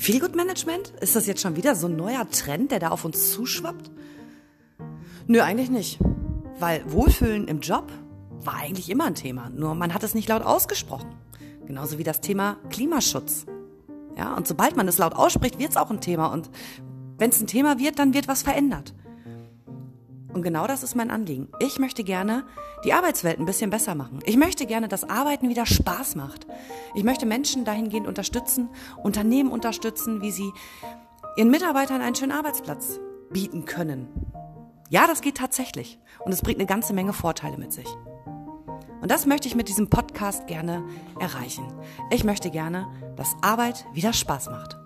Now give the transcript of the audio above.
Feelgood Management? Ist das jetzt schon wieder so ein neuer Trend, der da auf uns zuschwappt? Nö, eigentlich nicht. Weil Wohlfühlen im Job war eigentlich immer ein Thema, nur man hat es nicht laut ausgesprochen. Genauso wie das Thema Klimaschutz. Ja, und sobald man es laut ausspricht, wird es auch ein Thema. Und wenn es ein Thema wird, dann wird was verändert. Und genau das ist mein Anliegen. Ich möchte gerne die Arbeitswelt ein bisschen besser machen. Ich möchte gerne, dass Arbeiten wieder Spaß macht. Ich möchte Menschen dahingehend unterstützen, Unternehmen unterstützen, wie sie ihren Mitarbeitern einen schönen Arbeitsplatz bieten können. Ja, das geht tatsächlich. Und es bringt eine ganze Menge Vorteile mit sich. Und das möchte ich mit diesem Podcast gerne erreichen. Ich möchte gerne, dass Arbeit wieder Spaß macht.